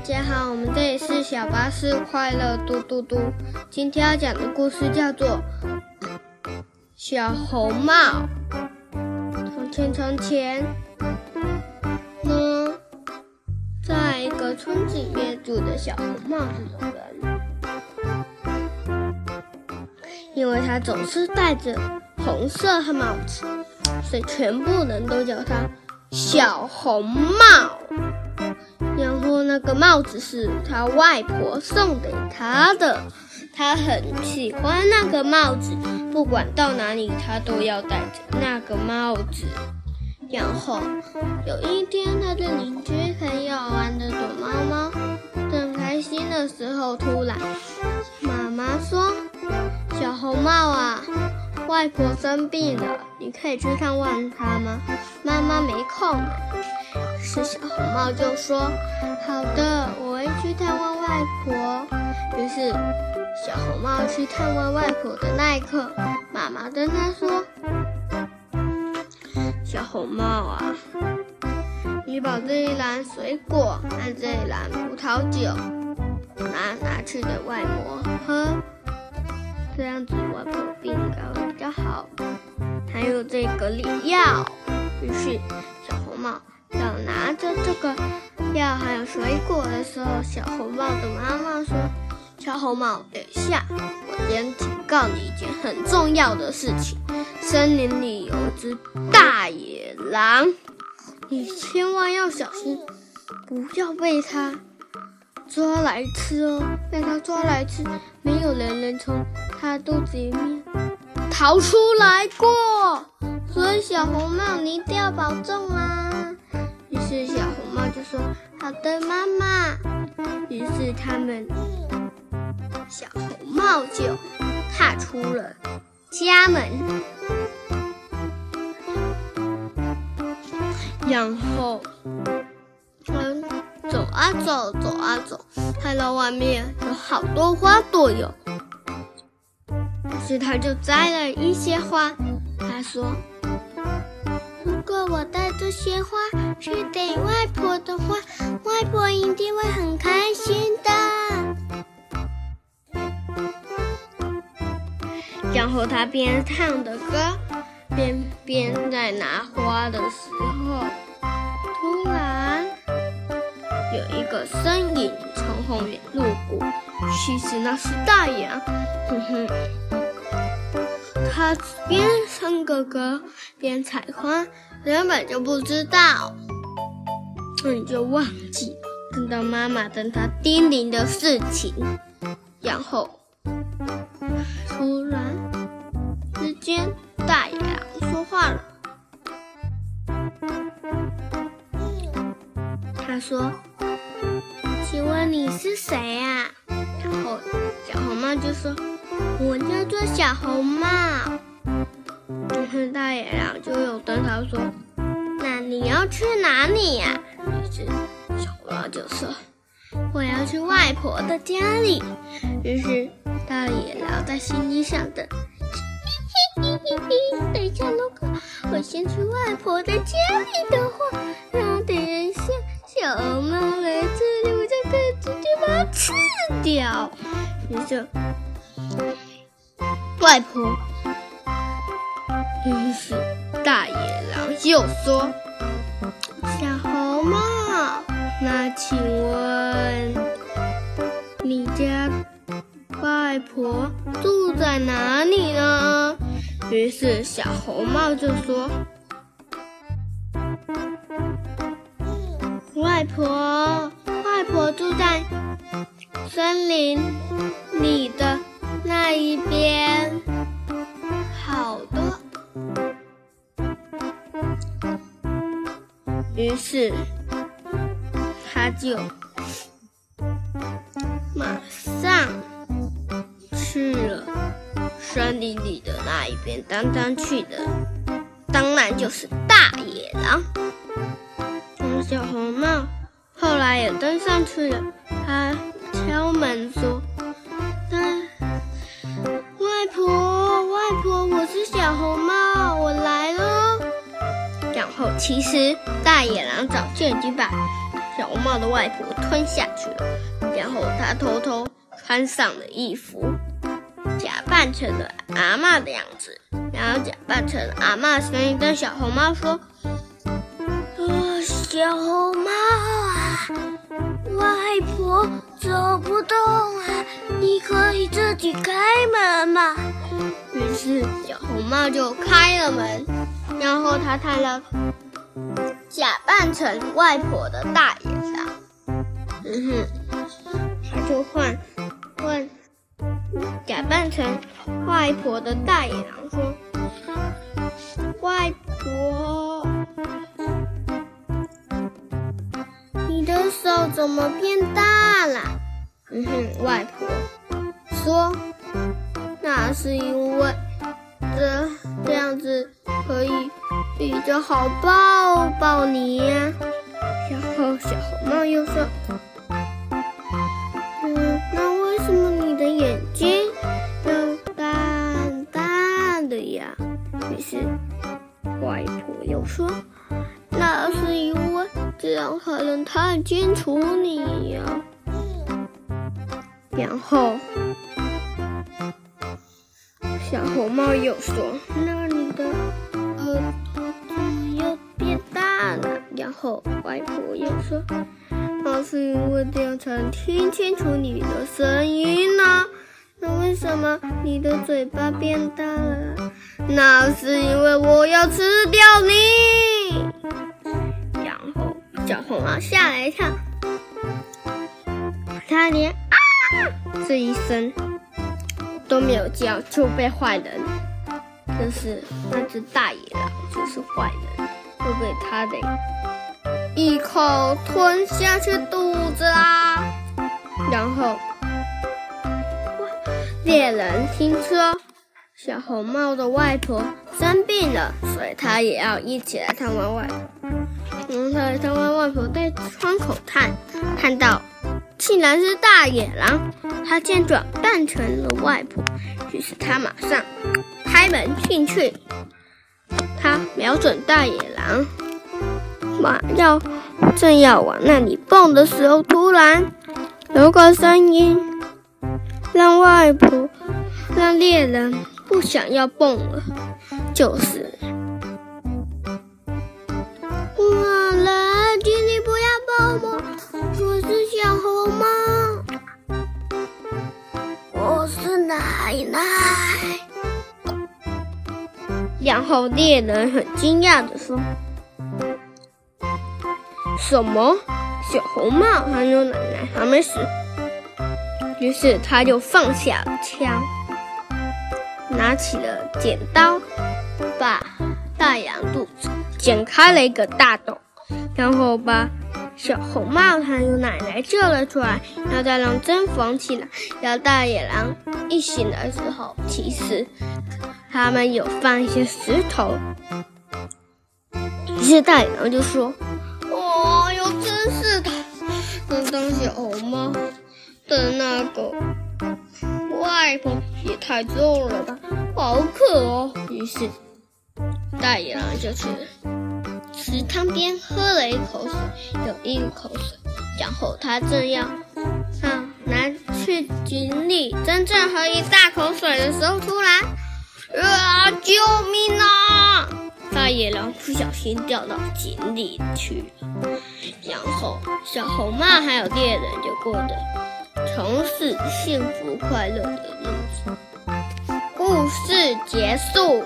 大家好，我们这里是小巴士快乐嘟嘟嘟。今天要讲的故事叫做《小红帽》。从前从前，呢，在一个村子里面住的小红帽这种人，因为他总是戴着红色的帽子，所以全部人都叫他小红帽。说那个帽子是他外婆送给他的，他很喜欢那个帽子，不管到哪里他都要戴着那个帽子。然后有一天，他的邻居朋友玩的躲猫猫，正开心的时候，突然妈妈说：“小红帽啊，外婆生病了，你可以去看望她吗？”妈妈没空。是小红帽就说：“好的，我会去探望外婆。”于是小红帽去探望外婆的那一刻，妈妈跟他说：“小红帽啊，你把这一篮水果和这一篮葡萄酒拿拿去给外婆喝，这样子外婆病会比较好。还有这个礼药。”于是小红帽。要拿着这个药还有水果的时候，小红帽的妈妈说：“小红帽，等一下，我先警告你一件很重要的事情。森林里有只大野狼，你千万要小心，不要被它抓来吃哦。被它抓来吃，没有人能从它肚子里面逃出来过。所以小红帽，你一定要保重啊！”是小红帽就说：“好的，妈妈。”于是他们小红帽就踏出了家门，然后嗯，走啊走，走啊走，看到外面有好多花朵哟。于是他就摘了一些花，他说。如果我带这些花去给外婆的话，外婆一定会很开心的。然后他边唱的歌，边边在拿花的时候，突然有一个身影从后面路过，其实那是大羊。哼哼，他边唱着歌边采花。根本就不知道，那你就忘记看到妈妈跟他叮咛的事情，然后突然之间，大野狼说话了。他说：“请问你是谁呀？”然后小红帽就说：“我叫做小红帽。”大野狼就有对他说：“那你要去哪里呀？”于是小红帽就说：“我要去外婆的家里。”于是大野狼在心里想的：“嘿嘿嘿嘿等一下，如果我先去外婆的家里的话，然后等一下小红帽来这里，我就可以直接把它吃掉。”于是外婆。于是大野狼又说：“小红帽，那请问你家外婆住在哪里呢？”于是小红帽就说：“外婆，外婆住在森林里的那一边。”去了森林里的那一边。当当去的，当然就是大野狼。小红帽后来也登上去了，他敲门说：“外婆，外婆，我是小红帽，我来了。”然后，其实大野狼早就已经把小红帽的外婆吞下去了。然后他偷偷穿上了衣服，扮成了阿妈的样子，然后假扮成阿妈声音跟小红帽说：“啊，小红帽啊，外婆走不动啊，你可以自己开门吗？”于是小红帽就开了门，然后他看到假扮成外婆的大野狼，嗯哼，他就换换假扮成外婆的大野狼说：“外婆，你的手怎么变大了？”嗯哼，外婆说。那是因为这这样子可以比较好抱抱你呀。然后小红帽又说：“看清楚你呀。”然后。小红帽又说：“那你的耳朵怎么又变大了。”然后外婆又说：“那是因为这样才能听清楚你的声音呢。”那为什么你的嘴巴变大了？那是因为我要吃掉你。小红帽吓了一跳，他连啊这一声。都没有叫就被坏人，就是那只大野狼，就是坏人，就被他的一口吞下去肚子啦。然后，猎人听说小红帽的外婆生病了，所以他也要一起来探望外婆。然后他来探望外婆，在窗口看，看到。竟然是大野狼，他见转扮成了外婆，于是他马上开门进去。他瞄准大野狼，往要正要往那里蹦的时候，突然有个声音让外婆、让猎人不想要蹦了，就是。然后猎人很惊讶的说：“什么？小红帽还有奶奶还没死？”于是他就放下枪，拿起了剪刀，把大羊肚子剪开了一个大洞，然后把。小红帽还有奶奶救了出来，然后让针缝起来。然后大野狼一醒的时候，其实他们有放一些石头。于是大野狼就说：“哦哟，真是的，那当小红帽的那个外婆也太重了吧，好渴哦。”于是大野狼就去。池塘边喝了一口水，有一口水，然后他正要啊拿去井里真正喝一大口水的时候，突然野狼不小心掉到井里去了，然后小红帽还有猎人就过得从此幸福快乐的日子。故事结束。